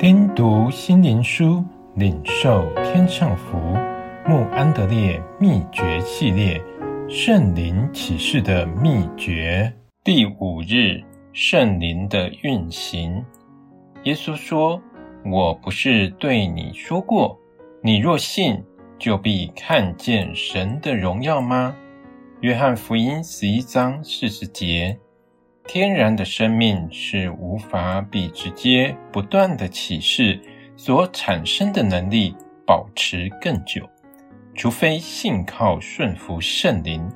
听读心灵书，领受天上福。穆安德烈秘诀系列：圣灵启示的秘诀。第五日，圣灵的运行。耶稣说：“我不是对你说过，你若信，就必看见神的荣耀吗？”约翰福音十一章四十节。天然的生命是无法比直接不断的启示所产生的能力保持更久，除非信靠顺服圣灵，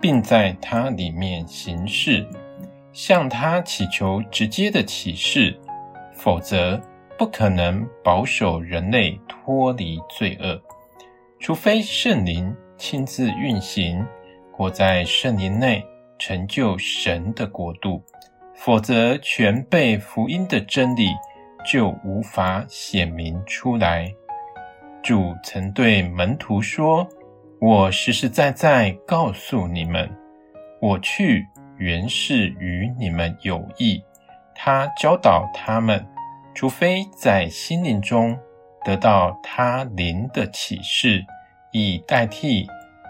并在它里面行事，向他祈求直接的启示，否则不可能保守人类脱离罪恶。除非圣灵亲自运行，或在圣灵内。成就神的国度，否则全备福音的真理就无法显明出来。主曾对门徒说：“我实实在在告诉你们，我去原是与你们有益。”他教导他们，除非在心灵中得到他灵的启示，以代替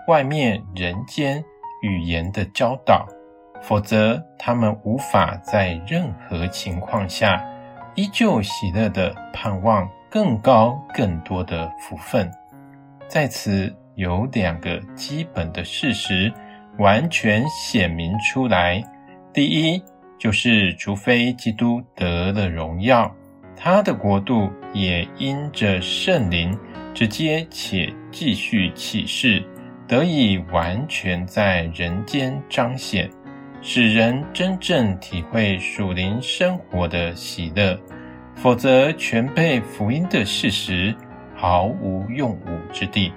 外面人间。语言的教导，否则他们无法在任何情况下依旧喜乐地盼望更高更多的福分。在此有两个基本的事实完全显明出来：第一，就是除非基督得了荣耀，他的国度也因着圣灵直接且继续启示。得以完全在人间彰显，使人真正体会属灵生活的喜乐。否则，全被福音的事实毫无用武之地。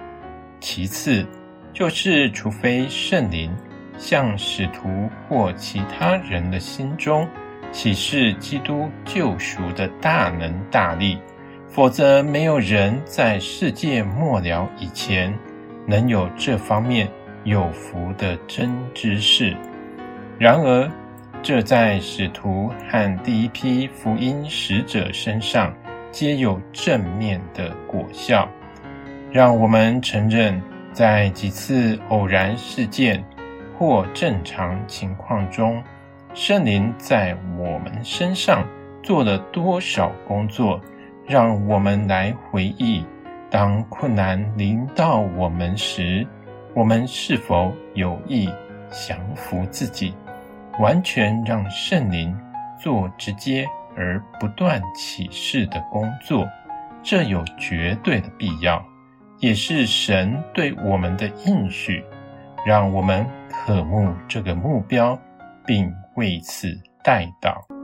其次，就是除非圣灵向使徒或其他人的心中启示基督救赎的大能大力，否则没有人在世界末了以前。能有这方面有福的真知识。然而，这在使徒和第一批福音使者身上皆有正面的果效。让我们承认，在几次偶然事件或正常情况中，圣灵在我们身上做了多少工作，让我们来回忆。当困难临到我们时，我们是否有意降服自己，完全让圣灵做直接而不断启示的工作？这有绝对的必要，也是神对我们的应许，让我们渴慕这个目标，并为此代祷。